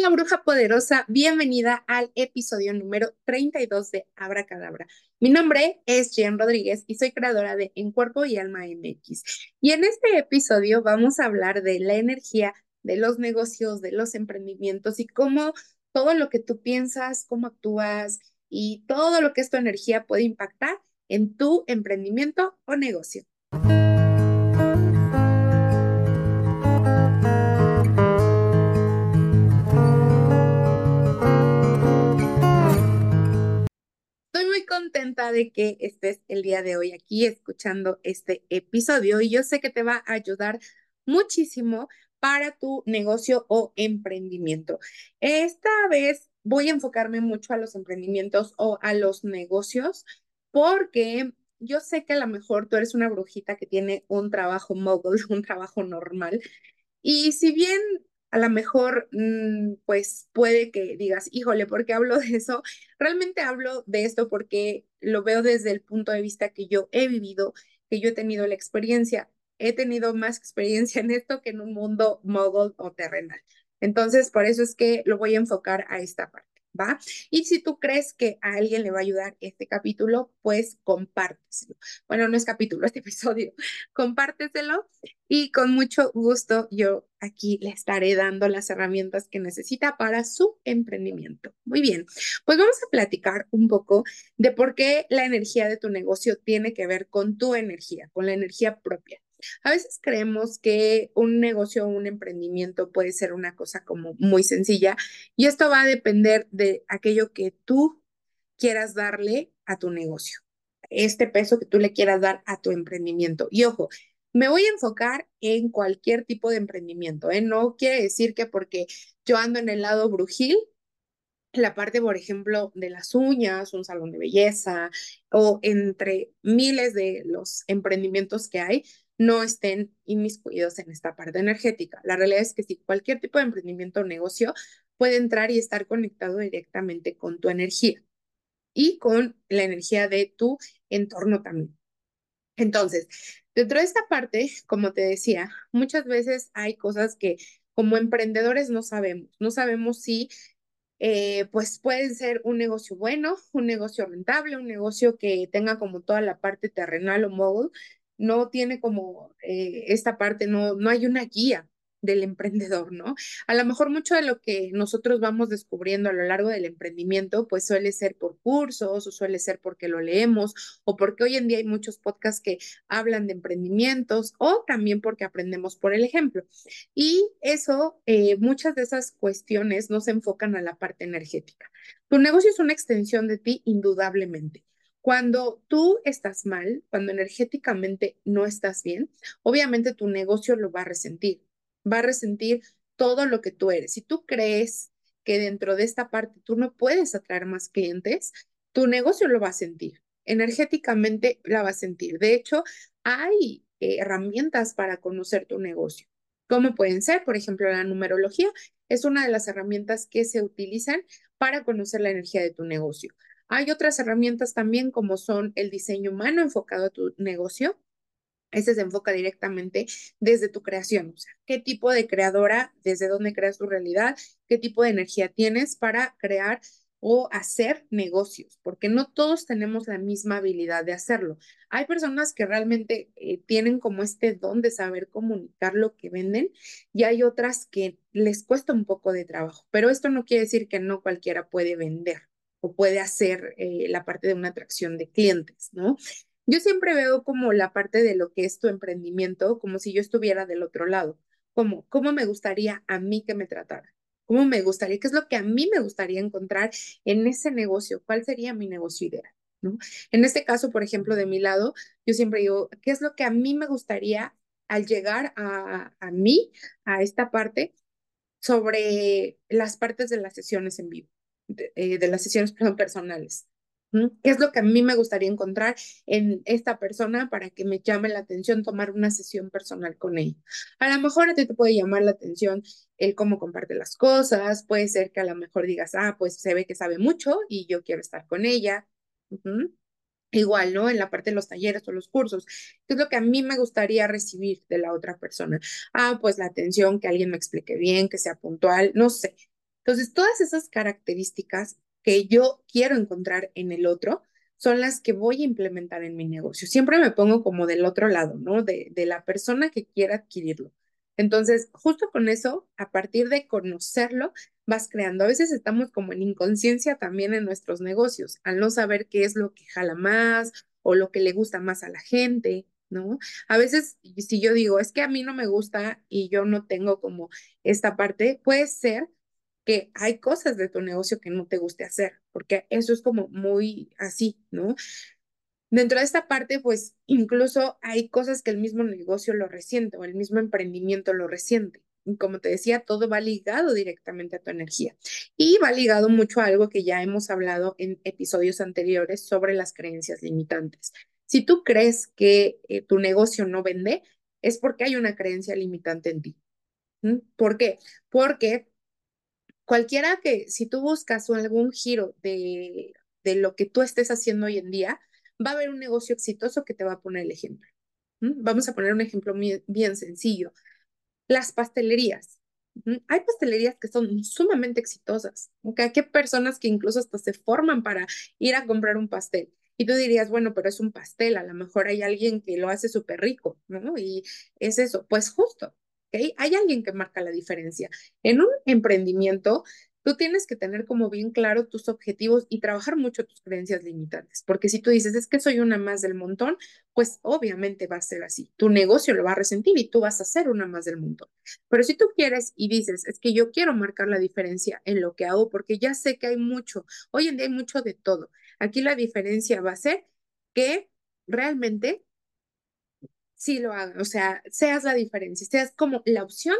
Hola bruja poderosa, bienvenida al episodio número 32 de Abracadabra. Mi nombre es Jen Rodríguez y soy creadora de En Cuerpo y Alma MX. Y en este episodio vamos a hablar de la energía de los negocios, de los emprendimientos y cómo todo lo que tú piensas, cómo actúas y todo lo que es tu energía puede impactar en tu emprendimiento o negocio. Contenta de que estés el día de hoy aquí escuchando este episodio y yo sé que te va a ayudar muchísimo para tu negocio o emprendimiento. Esta vez voy a enfocarme mucho a los emprendimientos o a los negocios porque yo sé que a lo mejor tú eres una brujita que tiene un trabajo mogul, un trabajo normal. Y si bien a lo mejor, mm, pues puede que digas, híjole, ¿por qué hablo de eso? Realmente hablo de esto porque lo veo desde el punto de vista que yo he vivido, que yo he tenido la experiencia. He tenido más experiencia en esto que en un mundo mogul o terrenal. Entonces, por eso es que lo voy a enfocar a esta parte. ¿Va? Y si tú crees que a alguien le va a ayudar este capítulo, pues compárteselo. Bueno, no es capítulo, este episodio, compárteselo y con mucho gusto yo aquí le estaré dando las herramientas que necesita para su emprendimiento. Muy bien, pues vamos a platicar un poco de por qué la energía de tu negocio tiene que ver con tu energía, con la energía propia. A veces creemos que un negocio o un emprendimiento puede ser una cosa como muy sencilla y esto va a depender de aquello que tú quieras darle a tu negocio, este peso que tú le quieras dar a tu emprendimiento. Y ojo, me voy a enfocar en cualquier tipo de emprendimiento, ¿eh? No quiere decir que porque yo ando en el lado brujil, la parte, por ejemplo, de las uñas, un salón de belleza o entre miles de los emprendimientos que hay, no estén inmiscuidos en esta parte energética. La realidad es que si cualquier tipo de emprendimiento o negocio puede entrar y estar conectado directamente con tu energía y con la energía de tu entorno también. Entonces, dentro de esta parte, como te decía, muchas veces hay cosas que como emprendedores no sabemos. No sabemos si eh, pues pueden ser un negocio bueno, un negocio rentable, un negocio que tenga como toda la parte terrenal o móvil, no tiene como eh, esta parte, no, no hay una guía del emprendedor, ¿no? A lo mejor mucho de lo que nosotros vamos descubriendo a lo largo del emprendimiento, pues suele ser por cursos o suele ser porque lo leemos o porque hoy en día hay muchos podcasts que hablan de emprendimientos o también porque aprendemos por el ejemplo. Y eso, eh, muchas de esas cuestiones no se enfocan a la parte energética. Tu negocio es una extensión de ti, indudablemente. Cuando tú estás mal, cuando energéticamente no estás bien, obviamente tu negocio lo va a resentir, va a resentir todo lo que tú eres. Si tú crees que dentro de esta parte tú no puedes atraer más clientes, tu negocio lo va a sentir, energéticamente la va a sentir. De hecho, hay eh, herramientas para conocer tu negocio. ¿Cómo pueden ser? Por ejemplo, la numerología es una de las herramientas que se utilizan para conocer la energía de tu negocio. Hay otras herramientas también como son el diseño humano enfocado a tu negocio. Ese se enfoca directamente desde tu creación, o sea, qué tipo de creadora, desde dónde creas tu realidad, qué tipo de energía tienes para crear o hacer negocios, porque no todos tenemos la misma habilidad de hacerlo. Hay personas que realmente eh, tienen como este don de saber comunicar lo que venden y hay otras que les cuesta un poco de trabajo, pero esto no quiere decir que no cualquiera puede vender o puede hacer eh, la parte de una atracción de clientes, ¿no? Yo siempre veo como la parte de lo que es tu emprendimiento, como si yo estuviera del otro lado, como cómo me gustaría a mí que me tratara, cómo me gustaría, qué es lo que a mí me gustaría encontrar en ese negocio, cuál sería mi negocio ideal, ¿no? En este caso, por ejemplo, de mi lado, yo siempre digo, ¿qué es lo que a mí me gustaría al llegar a, a mí, a esta parte, sobre las partes de las sesiones en vivo? Eh, de, las sesiones personales. ¿Qué es lo que a mí me gustaría encontrar en esta persona para que me llame la atención tomar una sesión personal con ella? A lo mejor a ti te puede llamar la atención el cómo comparte las cosas, puede ser que a lo mejor digas, ah, pues se ve que sabe mucho y yo quiero estar con ella. Igual, ¿no? En la parte de los talleres o los cursos. ¿Qué es lo que a mí me gustaría recibir de la otra persona? Ah, pues la atención, que alguien me explique bien, que sea puntual, no sé Entonces, todas esas características que yo quiero encontrar en el otro son las que voy a implementar en mi negocio. Siempre me pongo como del otro lado, ¿no? De, de la persona que quiera adquirirlo. Entonces, justo con eso, a partir de conocerlo, vas creando. A veces estamos como en inconsciencia también en nuestros negocios, al no saber qué es lo que jala más o lo que le gusta más a la gente, ¿no? A veces, si yo digo, es que a mí no me gusta y yo no tengo como esta parte, puede ser hay cosas de tu negocio que no te guste hacer, porque eso es como muy así, ¿no? Dentro de esta parte, pues incluso hay cosas que el mismo negocio lo resiente o el mismo emprendimiento lo resiente. Y como te decía, todo va ligado directamente a tu energía. Y va ligado mucho a algo que ya hemos hablado en episodios anteriores sobre las creencias limitantes. Si tú crees que eh, tu negocio no vende, es porque hay una creencia limitante en ti. ¿Mm? ¿Por qué? Porque cualquiera que, si tú buscas algún giro de, de lo que tú estés haciendo hoy en día, va a haber un negocio exitoso que te va a poner el ejemplo. Vamos a poner un ejemplo bien sencillo. Las pastelerías. Hay pastelerías que son sumamente exitosas. ¿okay? Hay personas que incluso hasta se forman para ir a comprar un pastel. Y tú dirías, bueno, pero es un pastel, a lo mejor hay alguien que lo hace súper rico, ¿no? Y es eso, pues justo, Hay alguien que marca la diferencia. En un emprendimiento, tú tienes que tener como bien claro tus objetivos y trabajar mucho tus creencias limitantes, porque si tú dices, es que soy una más del montón, pues obviamente va a ser así. Tu negocio lo va a resentir y tú vas a ser una más del montón. Pero si tú quieres y dices, es que yo quiero marcar la diferencia en lo que hago, porque ya sé que hay mucho, hoy en día hay mucho de todo. Aquí la diferencia va a ser que realmente sí lo hagan, o sea, seas la diferencia, seas como la opción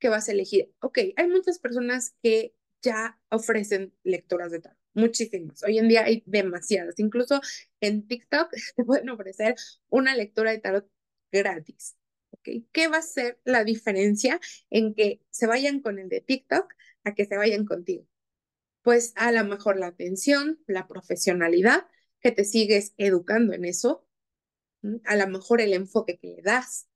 que vas a elegir. Ok, hay muchas personas que ya ofrecen lecturas de tarot, muchísimas. Hoy en día hay demasiadas. Incluso en TikTok te pueden ofrecer una lectura de tarot gratis. ¿okay? ¿Qué va a ser la diferencia en que se vayan con el de TikTok a que se vayan contigo? Pues a lo mejor la atención, la profesionalidad, que te sigues educando en eso, a lo mejor el enfoque que le das,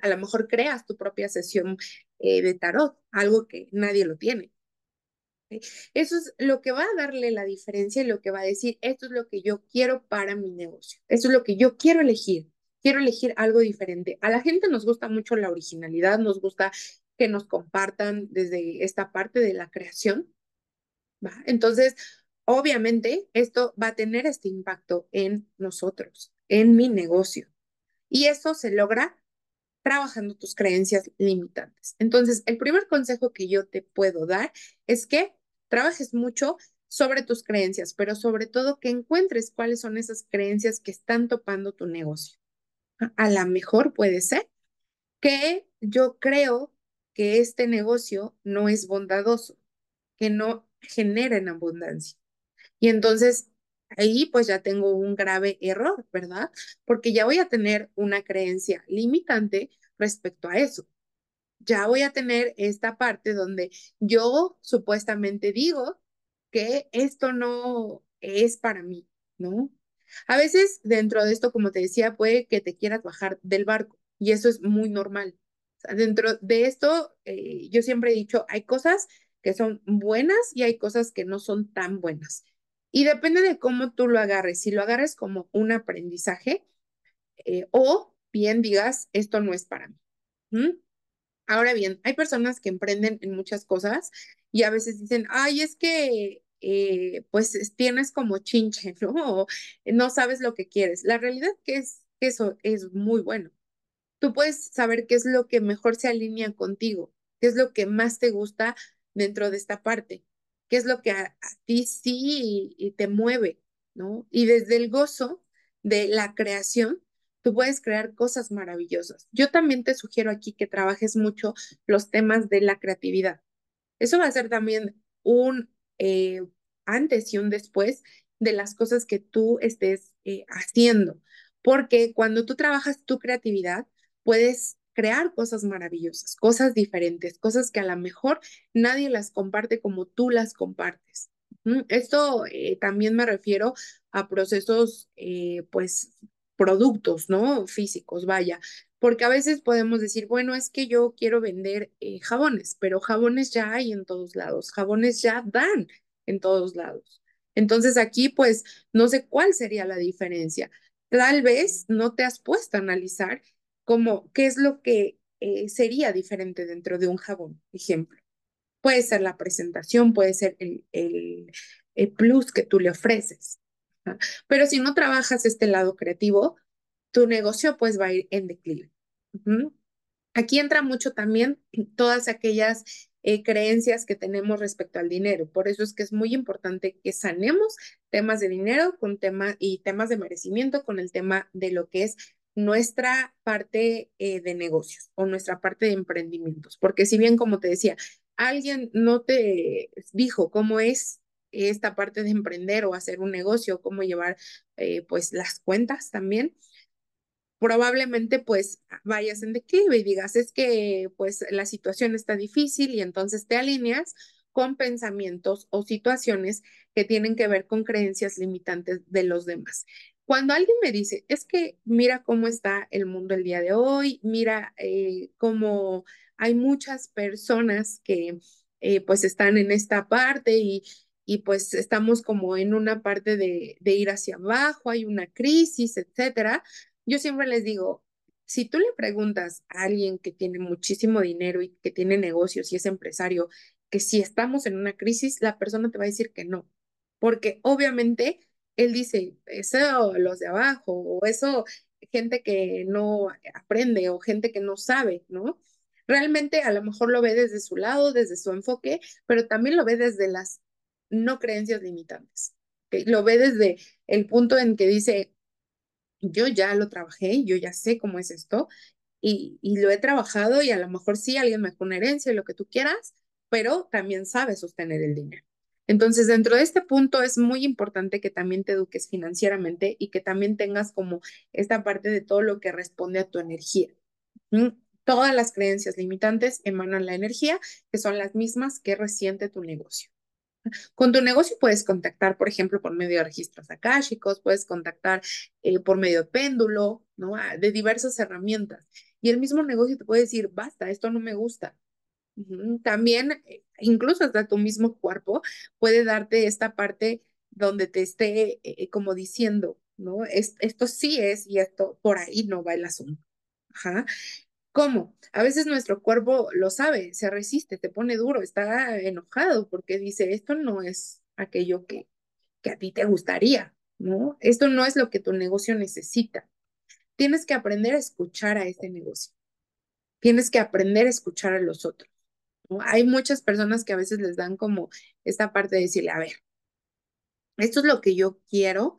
a lo mejor creas tu propia sesión eh, de tarot, algo que nadie lo tiene. Eso es lo que va a darle la diferencia y lo que va a decir, esto es lo que yo quiero para mi negocio, esto es lo que yo quiero elegir, quiero elegir algo diferente. A la gente nos gusta mucho la originalidad, nos gusta que nos compartan desde esta parte de la creación. ¿va? Entonces, obviamente, esto va a tener este impacto en nosotros, en mi negocio. Y eso se logra trabajando tus creencias limitantes. Entonces, el primer consejo que yo te puedo dar es que trabajes mucho sobre tus creencias, pero sobre todo que encuentres cuáles son esas creencias que están topando tu negocio. A lo mejor puede ser que yo creo que este negocio no es bondadoso, que no genera en abundancia. Y entonces ahí pues ya tengo un grave error, ¿verdad? Porque ya voy a tener una creencia limitante respecto a eso. Ya voy a tener esta parte donde yo supuestamente digo que esto no es para mí, ¿no? A veces dentro de esto, como te decía, puede que te quieras bajar del barco y eso es muy normal. dentro de esto, eh, yo siempre he dicho, hay cosas que son buenas y hay cosas que no son tan buenas. Y depende de cómo tú lo agarres. Si lo agarres como un aprendizaje eh, o bien digas, esto no es para mí. Ahora bien, hay personas que emprenden en muchas cosas y a veces dicen, ay, es que eh, pues tienes como chinche, ¿no? O no sabes lo que quieres. La realidad que es que eso es muy bueno. Tú puedes saber qué es lo que mejor se alinea contigo, qué es lo que más te gusta dentro de esta parte qué es lo que a, ti sí te mueve, ¿no? Y desde el gozo de la creación, tú puedes crear cosas maravillosas. Yo también te sugiero aquí que trabajes mucho los temas de la creatividad. Eso va a ser también un eh, antes y un después de las cosas que tú estés eh, haciendo, porque cuando tú trabajas tu creatividad, puedes crear cosas maravillosas, cosas diferentes, cosas que a lo mejor nadie las comparte como tú las compartes. Esto eh, también me refiero a procesos, eh, pues, productos, ¿no? Físicos, vaya. Porque a veces podemos decir, bueno, es que yo quiero vender eh, jabones, pero jabones ya hay en todos lados, jabones ya dan en todos lados. Entonces aquí, pues, no sé cuál sería la diferencia. Tal vez no te has puesto a analizar como qué es lo que eh, sería diferente dentro de un jabón, ejemplo. Puede ser la presentación, puede ser el, el, plus que tú le ofreces. Pero si no trabajas este lado creativo, tu negocio pues va a ir en declive. Aquí entra mucho también todas aquellas eh, creencias que tenemos respecto al dinero. Por eso es que es muy importante que sanemos temas de dinero con tema y temas de merecimiento con el tema de lo que es nuestra parte eh, de negocios o nuestra parte de emprendimientos. Porque si bien, como te decía, alguien no te dijo cómo es esta parte de emprender o hacer un negocio, cómo llevar eh, pues las cuentas también, probablemente pues vayas en declive y digas, es que pues la situación está difícil y entonces te alineas con pensamientos o situaciones que tienen que ver con creencias limitantes de los demás. Cuando alguien me dice, es que mira cómo está el mundo el día de hoy, mira eh, cómo hay muchas personas que eh, pues están en esta parte y, y pues estamos como en una parte de, de ir hacia abajo, hay una crisis, etcétera yo siempre les digo, si tú le preguntas a alguien que tiene muchísimo dinero y que tiene negocios y es empresario, que si estamos en una crisis, la persona te va a decir que no, porque obviamente él dice, eso los de abajo, o eso gente que no aprende o gente que no sabe, ¿no? Realmente a lo mejor lo ve desde su lado, desde su enfoque, pero también lo ve desde las no creencias limitantes. Lo ve desde el punto en que dice, yo ya lo trabajé, yo ya sé cómo es esto y, lo he trabajado y a lo mejor sí alguien me con una herencia y lo que tú quieras, pero también sabe sostener el dinero. Entonces, dentro de este punto es muy importante que también te eduques financieramente y que también tengas como esta parte de todo lo que responde a tu energía. Todas las creencias limitantes emanan la energía, que son las mismas que resiente tu negocio. Con tu negocio puedes contactar, por ejemplo, por medio de registros akáshicos, puedes contactar eh, por medio de péndulo, ¿no? Ah, de diversas herramientas. Y el mismo negocio te puede decir, basta, esto no me gusta. También, eh, incluso hasta tu mismo cuerpo puede darte esta parte donde te esté eh, como diciendo, ¿no? esto sí es y esto por ahí no va el asunto. Ajá. ¿Cómo? A veces nuestro cuerpo lo sabe, se resiste, te pone duro, está enojado porque dice, esto no es aquello que, que a ti te gustaría, ¿no? Esto no es lo que tu negocio necesita. Tienes que aprender a escuchar a este negocio. Tienes que aprender a escuchar a los otros. Hay muchas personas que a veces les dan como esta parte de decirle, a ver, esto es lo que yo quiero,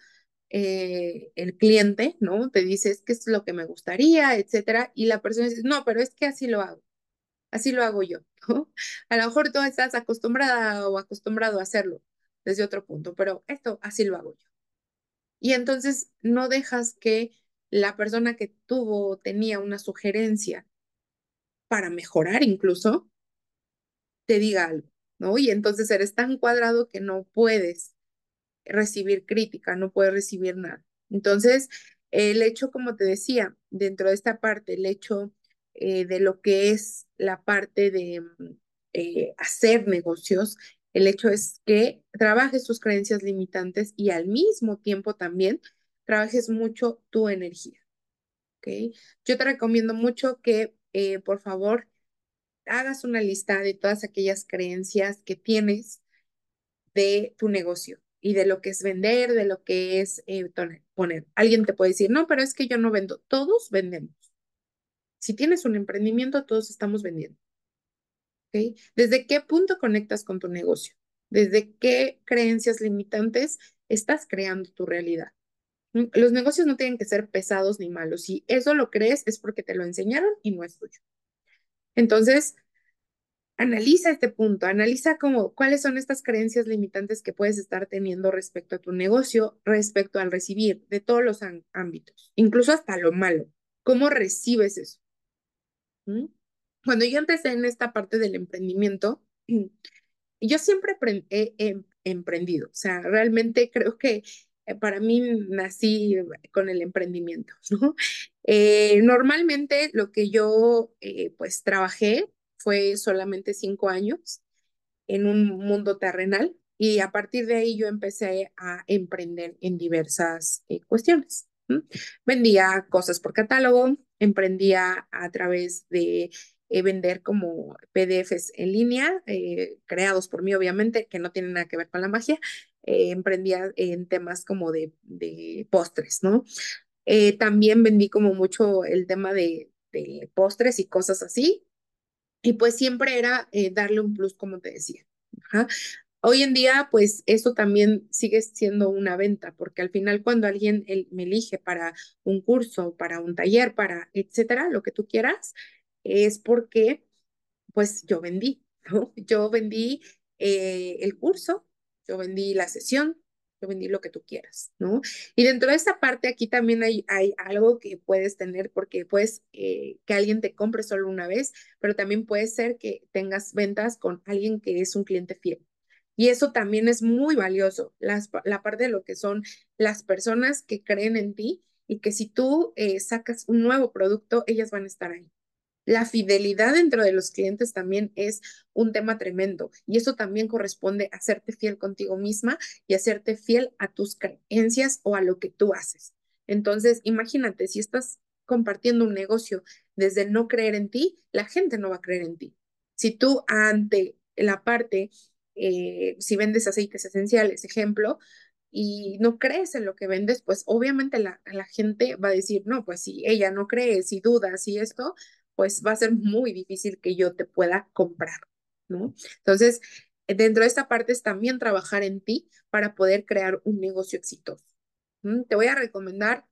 eh, el cliente, ¿no? Te dice, es que es lo que me gustaría, etcétera, y la persona dice, no, pero es que así lo hago, así lo hago yo. A lo mejor tú estás acostumbrada o acostumbrado a hacerlo desde otro punto, pero esto así lo hago yo. Y entonces no dejas que la persona que tuvo, tenía una sugerencia para mejorar incluso, te diga algo, ¿no? Y entonces eres tan cuadrado que no puedes recibir crítica, no puede recibir nada. Entonces, el hecho, como te decía, dentro de esta parte, el hecho eh, de lo que es la parte de eh, hacer negocios, el hecho es que trabajes tus creencias limitantes y al mismo tiempo también trabajes mucho tu energía. ¿ok? Yo te recomiendo mucho que, eh, por favor, hagas una lista de todas aquellas creencias que tienes de tu negocio y de lo que es vender, de lo que es eh, poner. Alguien te puede decir, no, pero es que yo no vendo. Todos vendemos. Si tienes un emprendimiento, todos estamos vendiendo. ¿Desde qué punto conectas con tu negocio? ¿Desde qué creencias limitantes estás creando tu realidad? Los negocios no tienen que ser pesados ni malos. Si eso lo crees, es porque te lo enseñaron y no es tuyo. Entonces, analiza este punto, analiza cómo, cuáles son estas creencias limitantes que puedes estar teniendo respecto a tu negocio, respecto al recibir de todos los ámbitos, incluso hasta lo malo. ¿Cómo recibes eso? ¿Mm? Cuando yo empecé en esta parte del emprendimiento, yo siempre he, emprendido, o sea, realmente creo que para mí nací con el emprendimiento. Eh, normalmente lo que yo eh, pues trabajé fue solamente cinco años en un mundo terrenal y a partir de ahí yo empecé a emprender en diversas cuestiones. Vendía cosas por catálogo, emprendía a través de vender como PDFs en línea, creados por mí obviamente, que no tienen nada que ver con la magia, eh, emprendía en temas como de, postres, ¿no? Eh, también vendí como mucho el tema de, postres y cosas así. Y pues siempre era eh, darle un plus, como te decía. Hoy en día, pues eso también sigue siendo una venta, porque al final cuando alguien me elige para un curso, para un taller, para etcétera, lo que tú quieras, es porque pues yo vendí, ¿no? Yo vendí el curso, yo vendí la sesión, yo vendí lo que tú quieras, ¿no? Y dentro de esa parte aquí también hay, algo que puedes tener porque puedes eh, que alguien te compre solo una vez, pero también puede ser que tengas ventas con alguien que es un cliente fiel. Y eso también es muy valioso, la parte de lo que son las personas que creen en ti y que si tú eh, sacas un nuevo producto, ellas van a estar ahí. La fidelidad dentro de los clientes también es un tema tremendo y eso también corresponde a serte fiel contigo misma y a serte fiel a tus creencias o a lo que tú haces. Entonces, imagínate, si estás compartiendo un negocio desde no creer en ti, la gente no va a creer en ti. Si tú ante la parte, eh, si vendes aceites esenciales, ejemplo, y no crees en lo que vendes, pues obviamente la, la gente va a decir, no, pues si ella no cree, si duda, si esto, pues va a ser muy difícil que yo te pueda comprar, ¿no? Entonces, dentro de esta parte es también trabajar en ti para poder crear un negocio exitoso. Te voy a recomendar,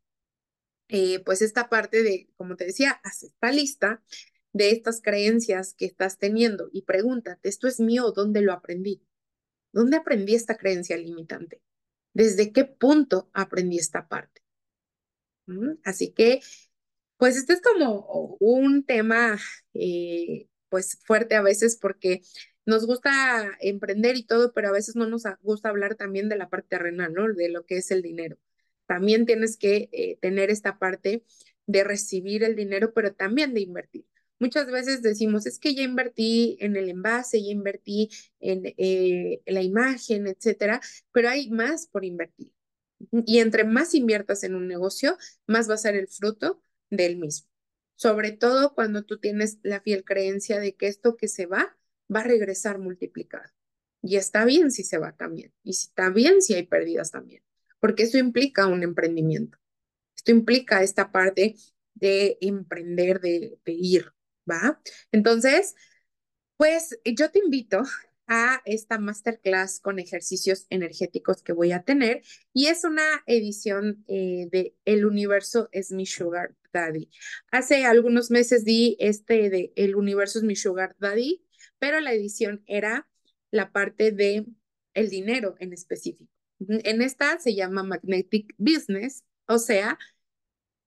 eh, pues, esta parte de, como te decía, haz esta lista de estas creencias que estás teniendo y pregúntate, ¿esto es mío dónde lo aprendí? ¿Dónde aprendí esta creencia limitante? ¿Desde qué punto aprendí esta parte? Así que pues este es como un tema eh, pues fuerte a veces porque nos gusta emprender y todo, pero a veces no nos gusta hablar también de la parte terrenal, ¿no? De lo que es el dinero. También tienes que eh, tener esta parte de recibir el dinero, pero también de invertir. Muchas veces decimos, es que ya invertí en el envase, ya invertí en eh, la imagen, etcétera, pero hay más por invertir. Y entre más inviertas en un negocio, más va a ser el fruto del mismo. Sobre todo cuando tú tienes la fiel creencia de que esto que se va, va a regresar multiplicado. Y está bien si se va también. Y está bien si hay pérdidas también. Porque eso implica un emprendimiento. Esto implica esta parte de emprender, de, ir, ¿va? Entonces, pues yo te invito a esta masterclass con ejercicios energéticos que voy a tener y es una edición eh, de El universo es mi sugar daddy. Hace algunos meses di este de El universo es mi sugar daddy, pero la edición era la parte de el dinero en específico. En esta se llama Magnetic Business, o sea,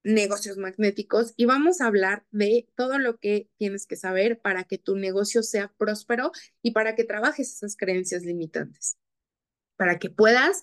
negocios magnéticos y vamos a hablar de todo lo que tienes que saber para que tu negocio sea próspero y para que trabajes esas creencias limitantes, para que puedas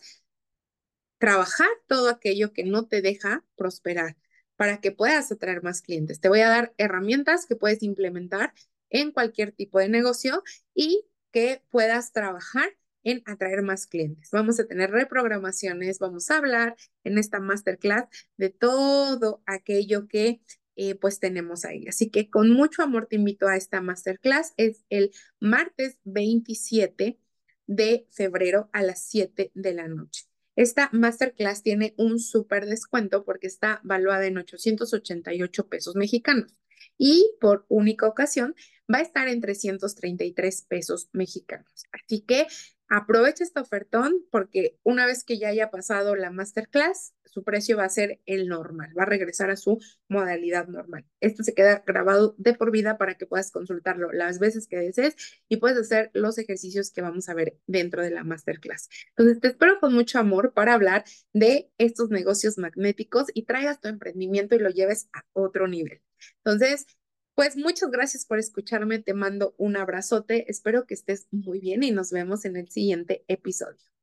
trabajar todo aquello que no te deja prosperar, para que puedas atraer más clientes. Te voy a dar herramientas que puedes implementar en cualquier tipo de negocio y que puedas trabajar en atraer más clientes. Vamos a tener reprogramaciones, vamos a hablar en esta masterclass de todo aquello que eh, pues tenemos ahí. Así que con mucho amor te invito a esta masterclass. Es el martes 27 de febrero a las 7 de la noche. Esta masterclass tiene un súper descuento porque está valuada en 888 pesos mexicanos y por única ocasión va a estar en 333 pesos mexicanos. Así que Aprovecha este ofertón porque una vez que ya haya pasado la masterclass, su precio va a ser el normal, va a regresar a su modalidad normal. Esto se queda grabado de por vida para que puedas consultarlo las veces que desees y puedes hacer los ejercicios que vamos a ver dentro de la masterclass. Entonces, te espero con mucho amor para hablar de estos negocios magnéticos y traigas tu emprendimiento y lo lleves a otro nivel. Entonces, pues muchas gracias por escucharme, te mando un abrazote, espero que estés muy bien y nos vemos en el siguiente episodio.